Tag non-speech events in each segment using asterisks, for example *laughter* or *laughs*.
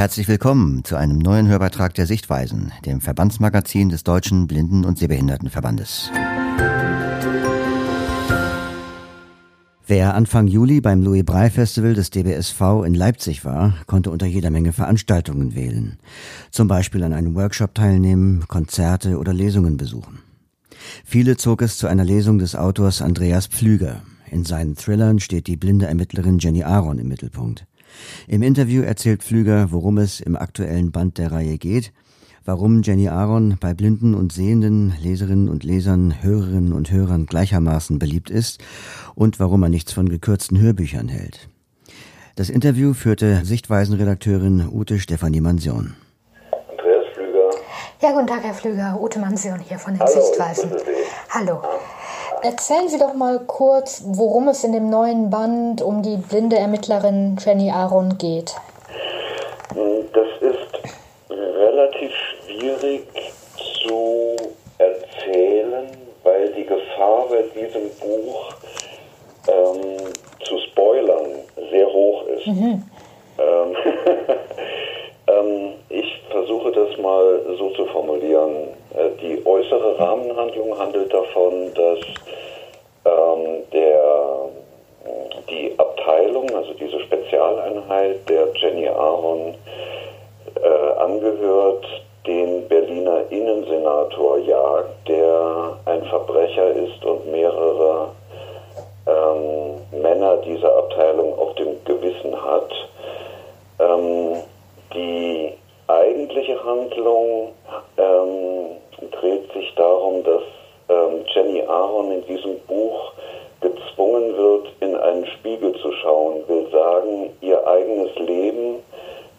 Herzlich willkommen zu einem neuen Hörbeitrag der Sichtweisen, dem Verbandsmagazin des Deutschen Blinden- und Sehbehindertenverbandes. Wer Anfang Juli beim Louis Braille Festival des DBSV in Leipzig war, konnte unter jeder Menge Veranstaltungen wählen. Zum Beispiel an einem Workshop teilnehmen, Konzerte oder Lesungen besuchen. Viele zog es zu einer Lesung des Autors Andreas Pflüger. In seinen Thrillern steht die blinde Ermittlerin Jenny Aaron im Mittelpunkt. Im Interview erzählt Pflüger, worum es im aktuellen Band der Reihe geht, warum Jenny Aaron bei blinden und sehenden Leserinnen und Lesern, Hörerinnen und Hörern gleichermaßen beliebt ist und warum er nichts von gekürzten Hörbüchern hält. Das Interview führte Sichtweisenredakteurin Ute Stefanie Mansion. Andreas Flüger. Ja, guten Tag, Herr Flüger. Ute Mansion hier von den Hallo, Sichtweisen. Hallo. Erzählen Sie doch mal kurz, worum es in dem neuen Band um die blinde Ermittlerin Jenny Aaron geht. Das ist relativ schwierig zu erzählen, weil die Gefahr bei diesem Buch ähm, zu spoilern sehr hoch ist. Mhm. Ähm, *laughs* ähm, ich versuche das mal so zu formulieren. Äh, die äußere Rahmenhandlung handelt davon, dass ähm, der, die Abteilung, also diese Spezialeinheit der Jenny Aaron, äh, angehört den Berliner Innensenator jagt, der ein Verbrecher ist und mehrere ähm, Männer dieser Abteilung auf dem Gewissen hat. Ähm, die eigentliche Handlung ähm, dreht sich darum, dass ähm, Jenny Aaron in diesem Buch gezwungen wird, in einen Spiegel zu schauen, will sagen, ihr eigenes Leben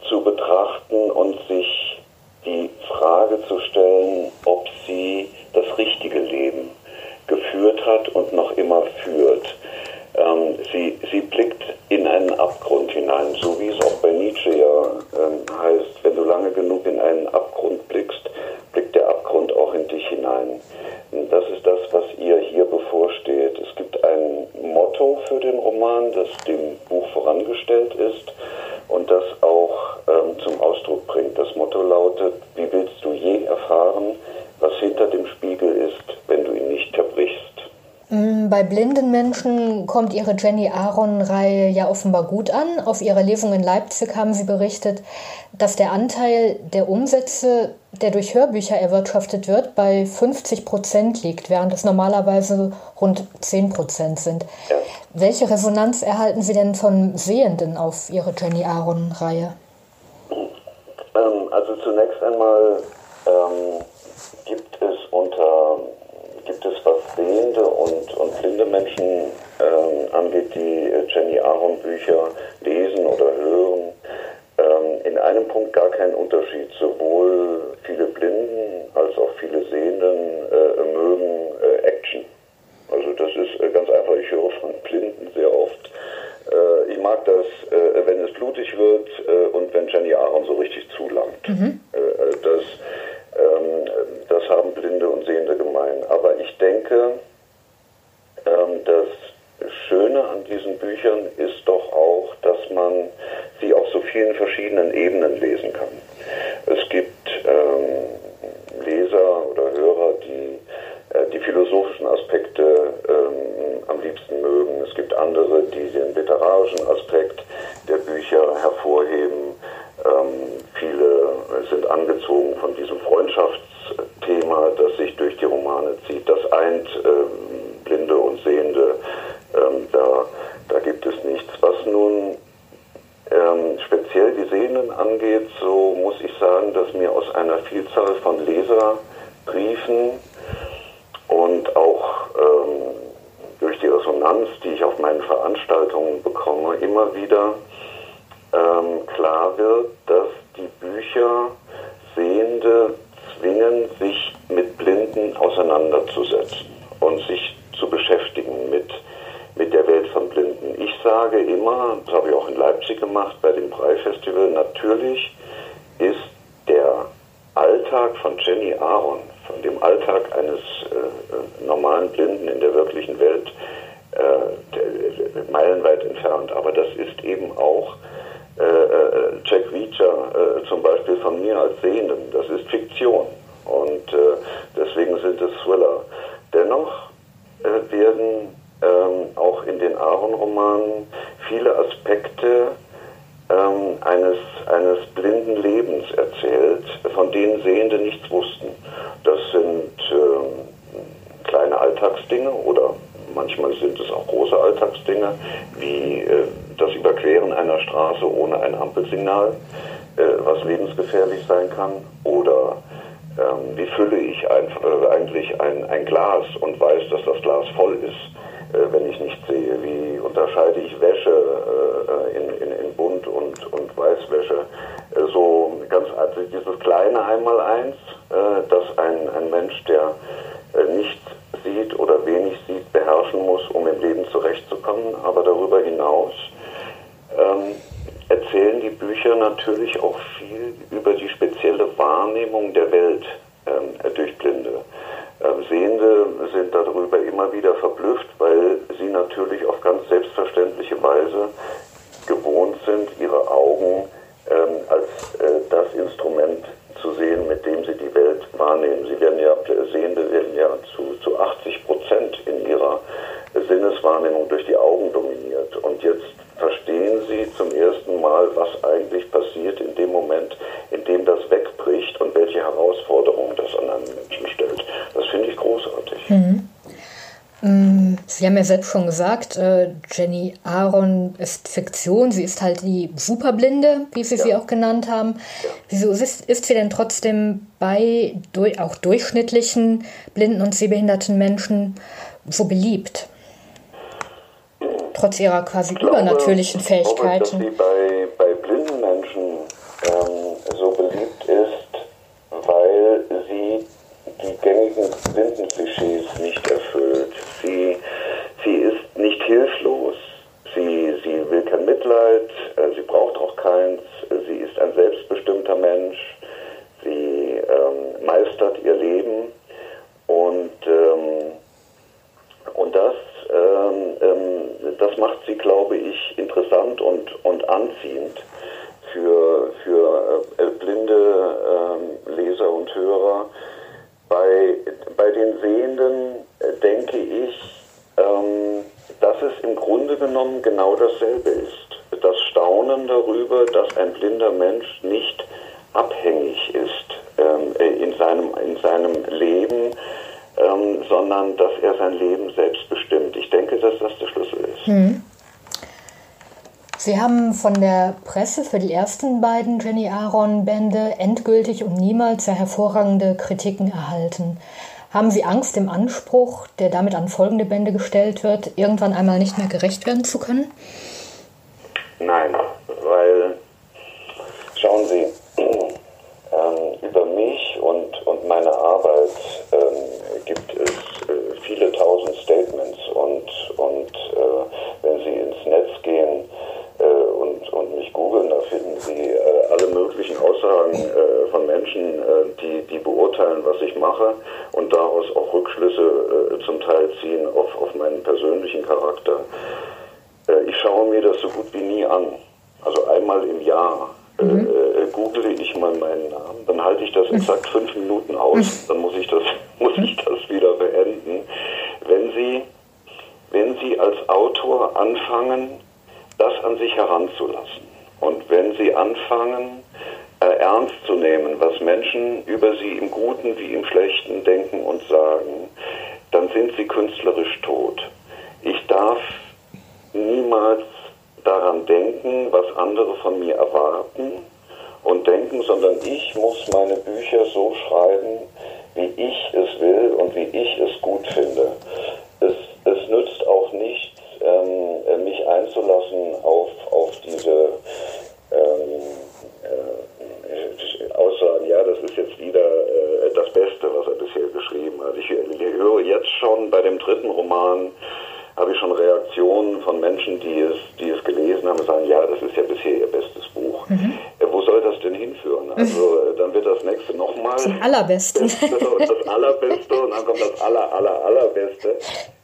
zu betrachten und sich die Frage zu stellen, ob sie das richtige Leben geführt hat und noch immer führt. Ähm, sie, sie blickt in einen Abgrund hinein, so wie es auch bei Nietzsche ja ähm, heißt, wenn du lange genug in einen Abgrund blickst, blickt der Abgrund auch in dich hinein. Das ist das, was ihr hier bevorsteht. Es gibt ein Motto für den Roman, das dem Buch vorangestellt ist und das auch ähm, zum Ausdruck bringt. Das Motto lautet, wie willst du je erfahren, was hinter dem Spiegel ist, wenn du ihn nicht zerbrichst? Mm, bei blinden Menschen kommt Ihre Jenny Aaron-Reihe ja offenbar gut an. Auf Ihrer Lesung in Leipzig haben Sie berichtet, dass der Anteil der Umsätze, der durch Hörbücher erwirtschaftet wird, bei 50 Prozent liegt, während es normalerweise rund 10 Prozent sind. Ja. Welche Resonanz erhalten Sie denn von Sehenden auf Ihre Jenny Aaron-Reihe? Ähm, also zunächst einmal ähm, gibt es unter es, was sehende und, und blinde Menschen ähm, angeht, die äh, Jenny Aaron Bücher lesen oder hören, ähm, in einem Punkt gar keinen Unterschied. Sowohl viele Blinden als auch viele Sehenden äh, mögen äh, Action. Also das ist äh, ganz einfach, ich höre von Blinden sehr oft. Äh, ich mag das, äh, wenn es blutig wird und wenn Jenny Aaron so richtig zulangt. Mhm. das ähm, das haben Blinde und Sehende gemein. Aber ich denke, ähm, das Schöne an diesen Büchern ist doch auch, dass man sie auf so vielen verschiedenen Ebenen lesen kann. Es gibt ähm, Leser oder Hörer, die äh, die philosophischen Aspekte ähm, am liebsten mögen. Es gibt andere, die den literarischen Aspekt der Bücher hervorheben. Ähm, viele sind angezogen von diesem Freundschaftsthema, das sich durch die Romane zieht. Das eint ähm, Blinde und Sehende. Ähm, da, da gibt es nichts. Was nun ähm, speziell die Sehenden angeht, so muss ich sagen, dass mir aus einer Vielzahl von Leserbriefen und auch ähm, durch die Resonanz, die ich auf meinen Veranstaltungen bekomme, immer wieder ähm, klar wird, dass die Bücher Sehende zwingen, sich mit Blinden auseinanderzusetzen und sich zu beschäftigen mit, mit der Welt von Blinden. Ich sage immer, das habe ich auch in Leipzig gemacht bei dem Brei-Festival, natürlich ist der Alltag von Jenny Aaron, von dem Alltag eines äh, normalen Blinden in der wirklichen Welt, äh, meilenweit entfernt. Aber das ist eben auch äh, äh, Jack Reacher äh, zum Beispiel von mir als Sehenden. Das ist Fiktion und äh, deswegen sind es Thriller. Dennoch äh, werden ähm, auch in den Aaron-Romanen viele Aspekte ähm, eines, eines blinden Lebens erzählt, von denen Sehende nichts wussten. Das sind ähm, kleine Alltagsdinge oder manchmal sind es auch große Alltagsdinge, wie äh, das Überqueren einer Straße ohne ein Ampelsignal, äh, was lebensgefährlich sein kann, oder ähm, wie fülle ich äh, eigentlich ein, Glas und weiß, dass das Glas voll ist, wenn ich nicht sehe, wie unterscheide ich Wäsche in, Bunt und, Weißwäsche, so ganz also dieses kleine Einmaleins, dass ein Mensch, der nicht oder wenig sieht, beherrschen muss, um im Leben zurechtzukommen, aber darüber hinaus ähm, erzählen die Bücher natürlich auch viel über die spezielle Wahrnehmung der Welt ähm, durch Blinde. Ähm, Sehende sind darüber immer wieder verblüfft, weil sie natürlich auf ganz selbstverständliche Weise gewohnt sind, ihre Augen ähm, als äh, das Instrument zu sehen, mit dem sie die Welt wahrnehmen. Sie werden ja, Sehende werden ja zu, zu 80 Prozent in ihrer Sinneswahrnehmung durch die Augen dominiert. Und jetzt verstehen sie zum ersten Mal, was eigentlich passiert in dem Moment, in dem das wegbricht und welche Herausforderungen das an einen Menschen stellt. Das finde ich großartig. Mhm. Mm, sie haben ja selbst schon gesagt, äh, Jenny Aaron ist Fiktion. Sie ist halt die Superblinde, wie Sie ja. sie auch genannt haben. Ja. Wieso ist, ist, sie denn trotzdem bei durch, auch durchschnittlichen blinden und sehbehinderten Menschen so beliebt? Trotz ihrer quasi glaube, übernatürlichen Fähigkeiten. Ich glaube, dass sie bei, bei blinden Menschen ähm, so beliebt ist, weil sie die gängigen Blindenklischees nicht erfüllt. Sie, sie ist nicht hilflos, sie, sie will kein Mitleid, äh, sie braucht auch keins, sie ist ein selbstbestimmter Mensch, sie ähm, meistert ihr Leben und, ähm, und das ähm, ähm, das macht sie, glaube ich, interessant und, und anziehend für, für äh, blinde ähm, Leser und Hörer. Bei, bei den Sehenden äh, denke ich, ähm, dass es im Grunde genommen genau dasselbe ist. Das Staunen darüber, dass ein blinder Mensch nicht abhängig ist ähm, äh, in, seinem, in seinem Leben ähm, sondern dass er sein Leben selbst bestimmt. Ich denke, dass das der Schlüssel ist. Hm. Sie haben von der Presse für die ersten beiden Jenny Aaron-Bände endgültig und niemals sehr hervorragende Kritiken erhalten. Haben Sie Angst, dem Anspruch, der damit an folgende Bände gestellt wird, irgendwann einmal nicht mehr gerecht werden zu können? Nein, weil, schauen Sie, ähm, über mich und, und meine Arbeit ähm, gibt es äh, viele tausend Statements und, und äh, wenn Sie ins Netz gehen äh, und, und mich googeln, da finden Sie äh, alle möglichen Aussagen äh, von Menschen, äh, die, die beurteilen, was ich mache und daraus auch Rückschlüsse zum Teil ziehen auf, auf meinen persönlichen Charakter. ich schaue mir das so gut wie nie an. Also einmal im Jahr mhm. äh, google ich mal meinen Namen, dann halte ich das mhm. exakt fünf Minuten aus, mhm. dann muss ich das, *laughs* muss ich das wieder beenden. Wenn Sie, wenn Sie als Autor anfangen, das an sich heranzulassen und wenn Sie anfangen, äh, ernst zu nehmen, was Menschen über Sie im Guten wie im Schlechten denken und sagen, dann sind Sie künstlerisch tot. Ich darf niemals daran denken, was andere von mir erwarten und denken, sondern ich muss meine Bücher so schreiben, wie ich es will und wie ich es gut finde. Es, es nützt auch nichts, ähm, mich einzulassen auf, auf diese ähm, äh, Aussagen, ja, das ist jetzt wieder äh, das Beste, was er bisher geschrieben hat. Ich, ich höre jetzt schon bei dem dritten Roman, habe ich schon Reaktionen von Menschen, die es, die es gelesen haben, sagen, ja, das ist ja bisher ihr bestes Buch. Mhm. Äh, wo soll das denn hinführen? Also äh, dann wird das nächste nochmal zum allerbesten. *laughs* Das, das, das allerbeste und dann kommt das aller, aller, allerbeste.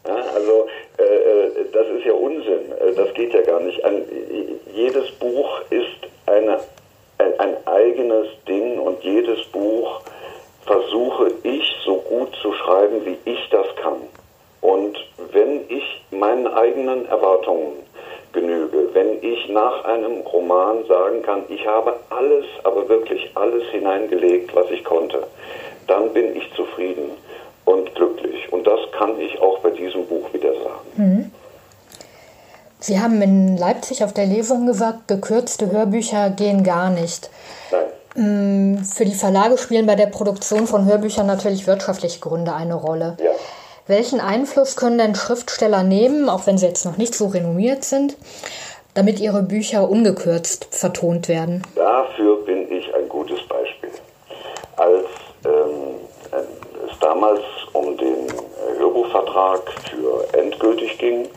Ja, also äh, äh, das ist ja Unsinn, äh, das geht ja gar nicht. Ein, jedes Buch ist eine, ein, ein eigenes Ding und jedes Buch versuche ich so gut zu schreiben, wie ich das kann. Und wenn ich meinen eigenen Erwartungen genüge, wenn ich nach einem Roman sagen kann, ich habe alles, aber wirklich alles hineingelegt, was ich konnte, dann bin ich zufrieden und glücklich. Und das kann ich auch bei diesem Buch wieder sagen. Mhm. Sie haben in Leipzig auf der Lesung gesagt, gekürzte Hörbücher gehen gar nicht. Nein. Mm, für die Verlage spielen bei der Produktion von Hörbüchern natürlich wirtschaftliche Gründe eine Rolle. Ja. Welchen Einfluss können denn Schriftsteller nehmen, auch wenn sie jetzt noch nicht so renommiert sind, damit ihre Bücher ungekürzt vertont werden? Dafür bin ich ein gutes Beispiel. Als ähm, es damals um den Hörbuchvertrag für endgültig ging,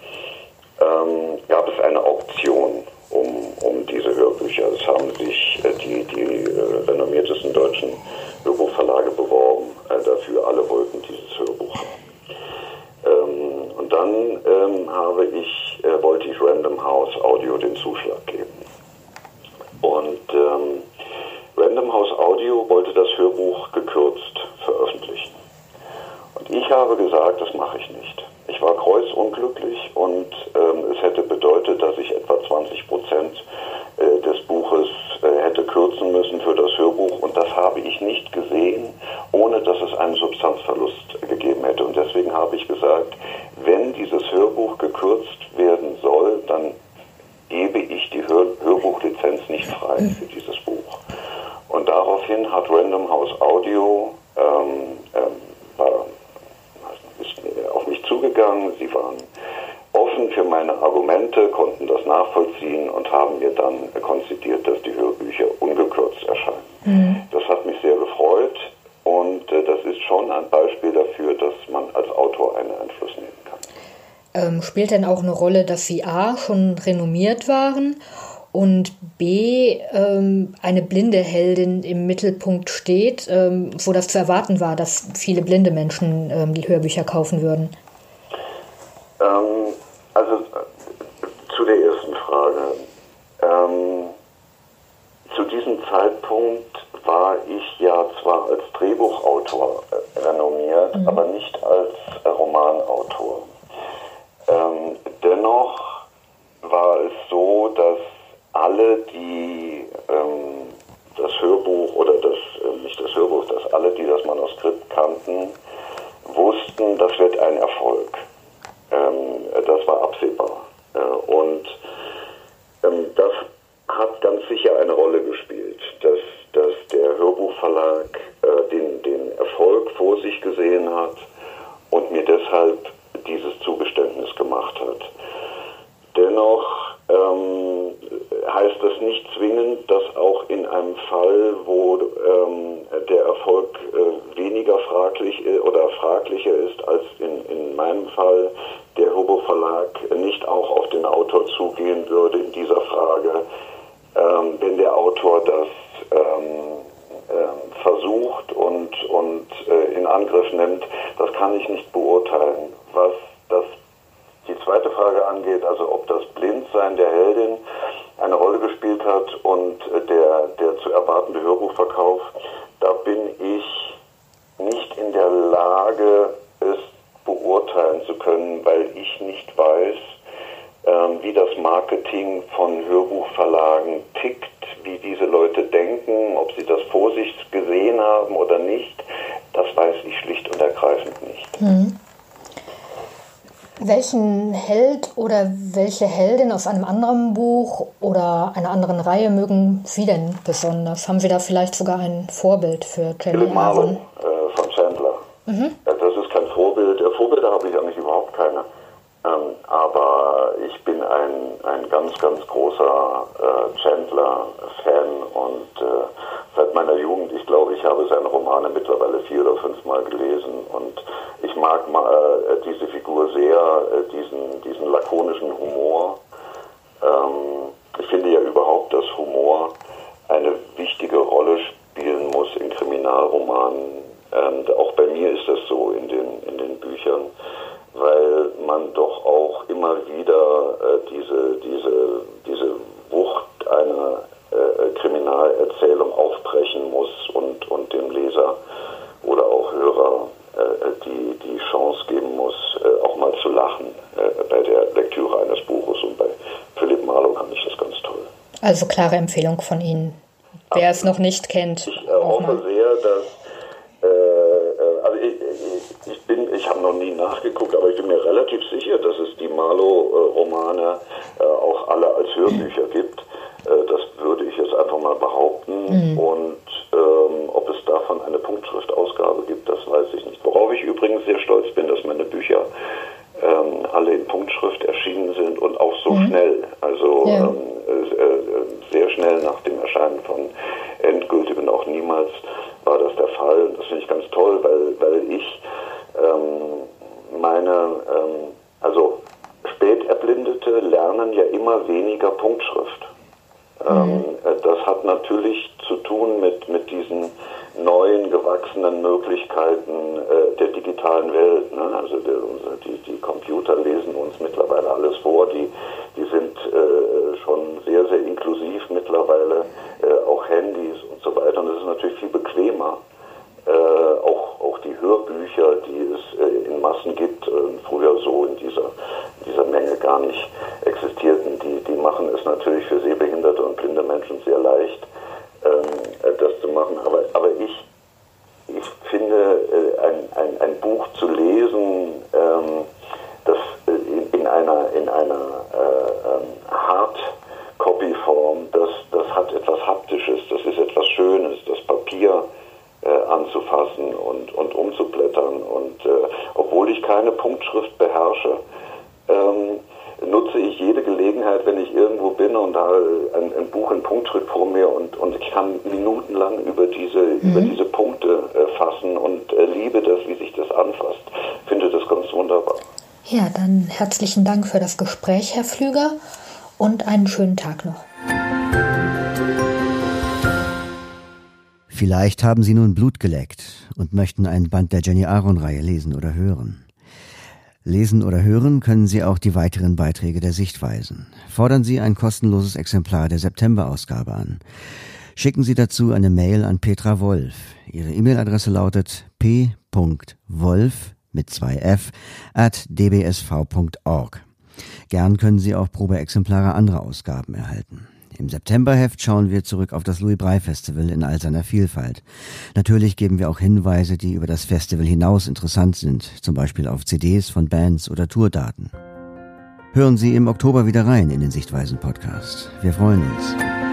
ähm, gab es eine Auktion um, um diese Hörbücher. Es haben sich äh, die, die äh, renommiertesten deutschen Hörbuchverlage beworben äh, dafür. Alle wollten dieses Hörbuch. Ähm, und dann ähm, habe ich, äh, wollte ich Random House Audio den Zuschlag geben. Und ähm, Random House Audio wollte das Hörbuch gekürzt veröffentlichen. Und ich habe gesagt, das mache ich nicht. War kreuzunglücklich und ähm, es hätte bedeutet, dass ich etwa 20 Prozent äh, des Buches äh, hätte kürzen müssen für das Hörbuch und das habe ich nicht gesehen, ohne dass es einen Substanzverlust gegeben hätte. Und deswegen habe ich gesagt, wenn dieses Hörbuch gekürzt werden soll, dann gebe ich die Hör Hörbuchlizenz nicht frei für dieses Buch. Und daraufhin hat Random House Audio ähm, ähm, war, ist auf mich zugegangen. Sie waren offen für meine Argumente, konnten das nachvollziehen und haben mir dann konzidiert, dass die Hörbücher ungekürzt erscheinen. Mhm. Das hat mich sehr gefreut und äh, das ist schon ein Beispiel dafür, dass man als Autor einen Einfluss nehmen kann. Ähm, spielt denn auch eine Rolle, dass Sie A schon renommiert waren und B ähm, eine blinde Heldin im Mittelpunkt steht, ähm, wo das zu erwarten war, dass viele blinde Menschen ähm, die Hörbücher kaufen würden? Ähm, also äh, zu der ersten Frage. Ähm, zu diesem Zeitpunkt war ich ja zwar als Drehbuchautor äh, renommiert, mhm. aber nicht als äh, Romanautor. Ähm, dennoch war es so, dass alle, die ähm, das Hörbuch oder das, äh, nicht das Hörbuch, dass alle, die das Manuskript kannten, wussten, das wird ein Erfolg. Ähm, das war absehbar. Äh, und ähm, das hat ganz sicher eine Rolle gespielt, dass, dass der Hörbuchverlag äh, den, den Erfolg vor sich gesehen hat und mir deshalb dieses Zugeständnis gemacht hat. Dennoch ähm, heißt das nicht zwingend, dass auch in einem Fall, wo ähm, der Erfolg äh, weniger fraglich äh, oder fraglicher ist als in, in meinem Fall, der Hobo Verlag nicht auch auf den Autor zugehen würde in dieser Frage, ähm, wenn der Autor das ähm, äh, versucht und, und äh, in Angriff nimmt, das kann ich nicht beurteilen. Was das die zweite Frage angeht, also ob das Blindsein der Heldin eine Rolle gespielt hat und äh, der, der zu erwartende Hörbuchverkauf, da bin ich nicht in der Lage, es beurteilen zu können, weil ich nicht weiß, ähm, wie das Marketing von Hörbuchverlagen tickt, wie diese Leute denken, ob sie das vor sich gesehen haben oder nicht, das weiß ich schlicht und Mhm. Welchen Held oder welche Heldin aus einem anderen Buch oder einer anderen Reihe mögen Sie denn besonders? Haben Sie da vielleicht sogar ein Vorbild für Jenny Aaron? Äh, von Chandler. Mhm. Das ist kein Vorbild. Vorbilder habe ich eigentlich überhaupt keine. Ähm, aber ich bin ein, ein ganz, ganz großer äh, Chandler-Fan und äh, seit meiner Jugend, ich glaube, ich habe seine Romane mittlerweile vier oder fünf Mal gelesen und ich mag äh, diese Figur sehr, äh, diesen, diesen lakonischen Humor. Ähm, ich finde ja überhaupt, dass Humor eine wichtige Rolle spielen muss in Kriminalromanen. Ähm, auch bei mir ist das so in den, in den Büchern weil man doch auch immer wieder äh, diese, diese, diese Wucht einer äh, Kriminalerzählung aufbrechen muss und, und dem Leser oder auch Hörer äh, die, die Chance geben muss, äh, auch mal zu lachen äh, bei der Lektüre eines Buches. Und bei Philipp Marlow fand ich das ganz toll. Also klare Empfehlung von Ihnen. Wer Absolut. es noch nicht kennt. Ich äh, hoffe sehr, dass äh, äh, also ich, ich, ich, bin, ich habe noch nie nachgeguckt, aber ich bin mir relativ sicher, dass es die Marlow-Romane äh, auch alle als Hörbücher gibt. Äh, das würde ich jetzt einfach mal behaupten. Mhm. Und ähm, ob es davon eine Punktschriftausgabe gibt, das weiß ich nicht. Worauf ich übrigens sehr stolz bin, dass meine Bücher ähm, alle in Punktschrift erschienen sind und auch so mhm. schnell. Also ja. ähm, äh, sehr schnell nach dem Erscheinen von Endgültig und auch niemals war das der Fall. Und das finde ich ganz toll, weil, weil ich ähm, meine, ähm, also Späterblindete lernen ja immer weniger Punktschrift. Ähm, mhm. Ähm, das hat natürlich zu tun mit, mit diesen neuen gewachsenen Möglichkeiten äh, der digitalen Welt. Ne? Also der, die Computer lesen uns mittlerweile alles vor, die, die sind äh, schon sehr, sehr inklusiv mittlerweile, äh, auch Handys und so weiter. Und es ist natürlich viel bequemer. Äh, auch, auch die Hörbücher, die es äh, in Massen gibt, äh, früher so in dieser, dieser Menge gar nicht existierten, die, die machen es natürlich für sehbehinderte und blinde Menschen sehr leicht, ähm, das zu machen. Aber, aber ich, ich finde, äh, ein, ein, ein Buch zu lesen, ähm, in einer, in einer äh, ähm, Hard-Copy-Form, das, das hat etwas Haptisches, das ist etwas Schönes, das Papier äh, anzufassen und, und umzublättern. Und äh, obwohl ich keine Punktschrift beherrsche, ähm, nutze ich jede Gelegenheit, wenn ich irgendwo bin und habe ein, ein Buch in Punktschrift vor mir und, und ich kann minutenlang über diese, mhm. über diese Punkte äh, fassen und äh, liebe das, wie sich das anfasst. Finde das ganz wunderbar. Ja, dann herzlichen Dank für das Gespräch, Herr Flüger, und einen schönen Tag noch. Vielleicht haben Sie nun Blut geleckt und möchten ein Band der Jenny Aaron-Reihe lesen oder hören. Lesen oder hören können Sie auch die weiteren Beiträge der Sichtweisen. Fordern Sie ein kostenloses Exemplar der September-Ausgabe an. Schicken Sie dazu eine Mail an Petra Wolf. Ihre E-Mail-Adresse lautet p.wolf mit zwei f at dbsv.org. Gern können Sie auch Probeexemplare anderer Ausgaben erhalten. Im Septemberheft schauen wir zurück auf das Louis Brey Festival in all seiner Vielfalt. Natürlich geben wir auch Hinweise, die über das Festival hinaus interessant sind, zum Beispiel auf CDs von Bands oder Tourdaten. Hören Sie im Oktober wieder rein in den Sichtweisen Podcast. Wir freuen uns.